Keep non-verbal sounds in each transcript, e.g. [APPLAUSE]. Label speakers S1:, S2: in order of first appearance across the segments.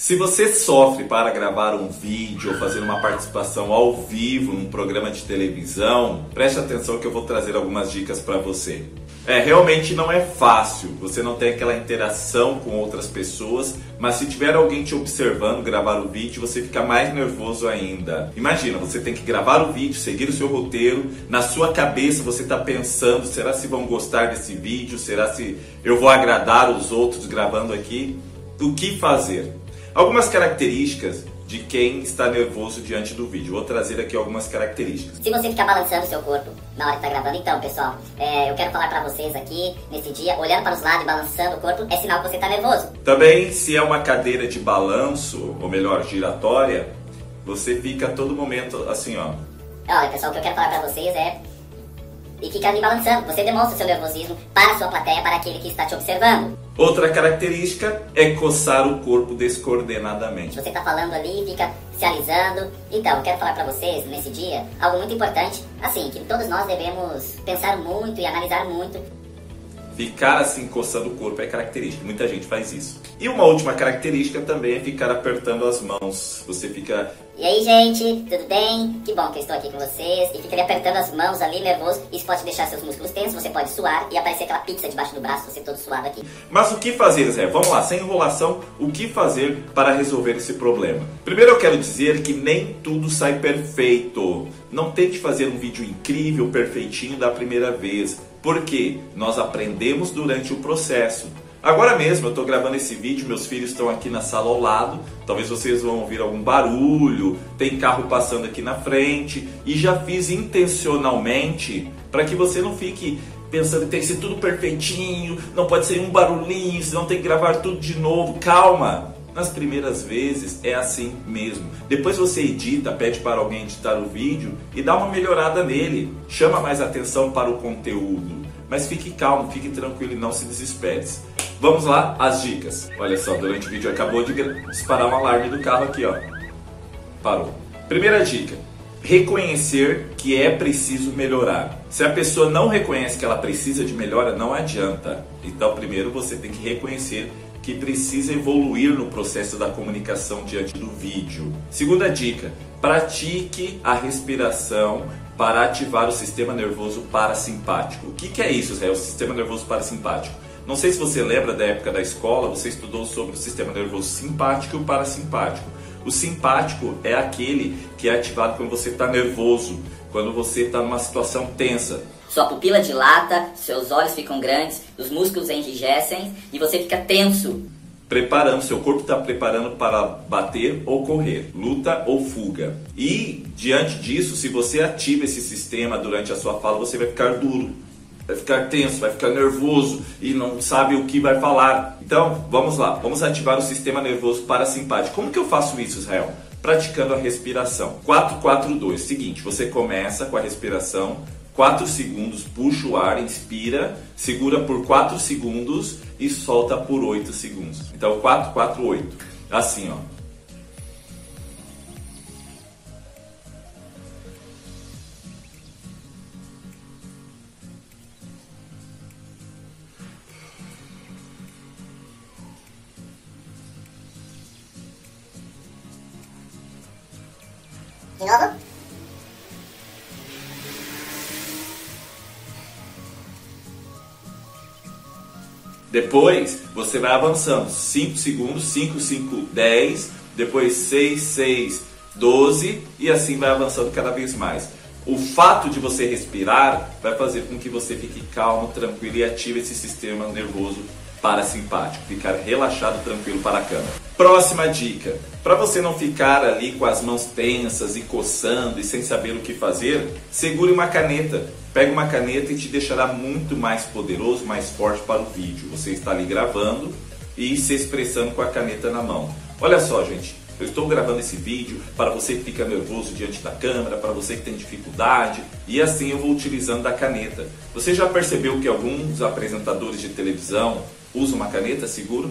S1: Se você sofre para gravar um vídeo ou fazer uma participação ao vivo num programa de televisão, preste atenção que eu vou trazer algumas dicas para você. É, realmente não é fácil, você não tem aquela interação com outras pessoas, mas se tiver alguém te observando gravar o vídeo, você fica mais nervoso ainda. Imagina, você tem que gravar o vídeo, seguir o seu roteiro, na sua cabeça você está pensando, será se vão gostar desse vídeo? Será se eu vou agradar os outros gravando aqui? O que fazer? Algumas características de quem está nervoso diante do vídeo. Vou trazer aqui algumas características.
S2: Se você ficar balançando o seu corpo na hora que está gravando, então, pessoal, é, eu quero falar para vocês aqui, nesse dia, olhando para os lados e balançando o corpo, é sinal que você está nervoso.
S1: Também, se é uma cadeira de balanço, ou melhor, giratória, você fica a todo momento assim, ó.
S2: Olha, pessoal, o que eu quero falar para vocês é e fica ali balançando. Você demonstra seu nervosismo para a sua plateia, para aquele que está te observando.
S1: Outra característica é coçar o corpo descoordenadamente.
S2: Você está falando ali fica se alisando. Então, quero falar para vocês nesse dia algo muito importante, assim, que todos nós devemos pensar muito e analisar muito
S1: Ficar assim coçando o corpo é característica, muita gente faz isso. E uma última característica também é ficar apertando as mãos. Você fica.
S2: E aí, gente, tudo bem? Que bom que eu estou aqui com vocês. E fica ali apertando as mãos ali, nervoso. Isso pode deixar seus músculos tensos, você pode suar e aparecer aquela pizza debaixo do braço, você todo suado aqui.
S1: Mas o que fazer, Zé? Vamos lá, sem enrolação, o que fazer para resolver esse problema? Primeiro eu quero dizer que nem tudo sai perfeito. Não tente fazer um vídeo incrível, perfeitinho da primeira vez porque nós aprendemos durante o processo. Agora mesmo eu estou gravando esse vídeo, meus filhos estão aqui na sala ao lado, talvez vocês vão ouvir algum barulho, tem carro passando aqui na frente e já fiz intencionalmente para que você não fique pensando que tem que ser tudo perfeitinho, não pode ser um barulhinho, senão tem que gravar tudo de novo. Calma! Nas primeiras vezes é assim mesmo. Depois você edita, pede para alguém editar o vídeo e dá uma melhorada nele. Chama mais atenção para o conteúdo. Mas fique calmo, fique tranquilo e não se desespere. Vamos lá, as dicas. Olha só, durante o vídeo acabou de disparar um alarme do carro aqui, ó. Parou. Primeira dica: reconhecer que é preciso melhorar. Se a pessoa não reconhece que ela precisa de melhora, não adianta. Então, primeiro você tem que reconhecer que precisa evoluir no processo da comunicação diante do vídeo. Segunda dica: pratique a respiração para ativar o sistema nervoso parasimpático. O que, que é isso, Zé? O sistema nervoso parasimpático. Não sei se você lembra da época da escola, você estudou sobre o sistema nervoso simpático e o parasimpático. O simpático é aquele que é ativado quando você está nervoso, quando você está numa situação tensa.
S2: Sua pupila dilata, seus olhos ficam grandes, os músculos enrijecem e você fica tenso.
S1: Preparando, seu corpo está preparando para bater ou correr, luta ou fuga. E diante disso, se você ativa esse sistema durante a sua fala, você vai ficar duro, vai ficar tenso, vai ficar nervoso e não sabe o que vai falar. Então, vamos lá, vamos ativar o sistema nervoso parasimpático. Como que eu faço isso, Israel? Praticando a respiração. 442. Seguinte, você começa com a respiração 4 segundos, puxa o ar, inspira, segura por 4 segundos e solta por 8 segundos. Então 4, 4, 8. Assim, ó.
S2: De novo?
S1: Depois você vai avançando 5 segundos, 5, 5, 10, depois 6, 6, 12 e assim vai avançando cada vez mais. O fato de você respirar vai fazer com que você fique calmo, tranquilo e ative esse sistema nervoso parasimpático, ficar relaxado, tranquilo para a cama. Próxima dica: para você não ficar ali com as mãos tensas e coçando e sem saber o que fazer, segure uma caneta. Pega uma caneta e te deixará muito mais poderoso, mais forte para o vídeo. Você está ali gravando e se expressando com a caneta na mão. Olha só, gente, eu estou gravando esse vídeo para você que fica nervoso diante da câmera, para você que tem dificuldade, e assim eu vou utilizando a caneta. Você já percebeu que alguns apresentadores de televisão usam uma caneta seguro?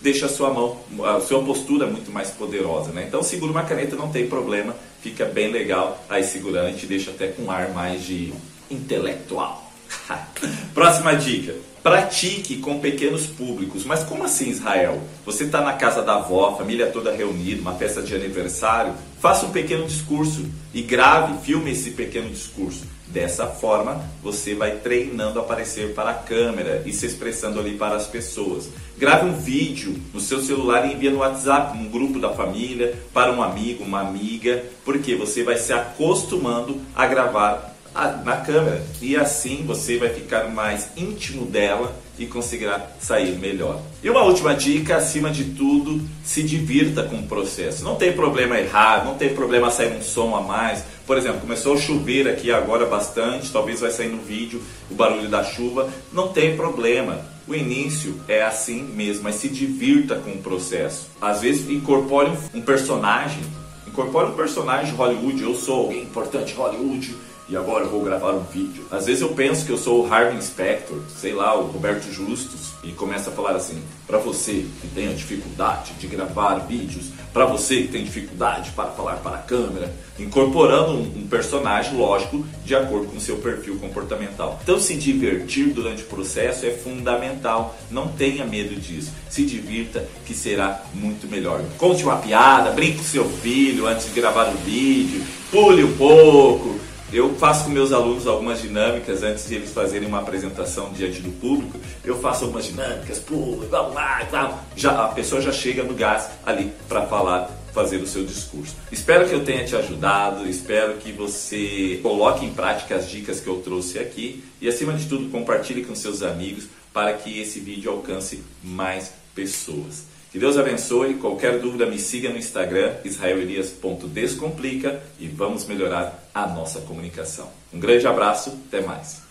S1: Deixa a sua mão, a sua postura muito mais poderosa, né? Então segura uma caneta, não tem problema, fica bem legal aí segurante, deixa até com um ar mais de intelectual. [LAUGHS] Próxima dica. Pratique com pequenos públicos. Mas como assim, Israel? Você está na casa da avó, família toda reunida, uma festa de aniversário? Faça um pequeno discurso e grave, filme esse pequeno discurso. Dessa forma, você vai treinando a aparecer para a câmera e se expressando ali para as pessoas. Grave um vídeo no seu celular e envia no WhatsApp, num grupo da família, para um amigo, uma amiga, porque você vai se acostumando a gravar na câmera e assim você vai ficar mais íntimo dela e conseguirá sair melhor. E uma última dica, acima de tudo, se divirta com o processo. Não tem problema errar, não tem problema sair um som a mais. Por exemplo, começou a chover aqui agora bastante, talvez vai sair no vídeo o barulho da chuva. Não tem problema. O início é assim mesmo, mas se divirta com o processo. Às vezes incorpore um personagem, incorpore um personagem Hollywood. Eu sou alguém importante Hollywood e agora eu vou gravar um vídeo. Às vezes eu penso que eu sou o Harvey Specter, sei lá, o Roberto Justus, e começa a falar assim: para você que tem a dificuldade de gravar vídeos, para você que tem dificuldade para falar para a câmera, incorporando um, um personagem, lógico, de acordo com seu perfil comportamental. Então, se divertir durante o processo é fundamental. Não tenha medo disso. Se divirta, que será muito melhor. Conte uma piada, brinque com seu filho antes de gravar o vídeo, pule um pouco eu faço com meus alunos algumas dinâmicas antes de eles fazerem uma apresentação diante do público. Eu faço algumas dinâmicas, pula, vamos lá, vamos. Já, a pessoa já chega no gás ali para falar, fazer o seu discurso. Espero que eu tenha te ajudado, espero que você coloque em prática as dicas que eu trouxe aqui e, acima de tudo, compartilhe com seus amigos para que esse vídeo alcance mais pessoas. Que Deus abençoe. Qualquer dúvida, me siga no Instagram, israelelias.descomplica e vamos melhorar a nossa comunicação. Um grande abraço, até mais.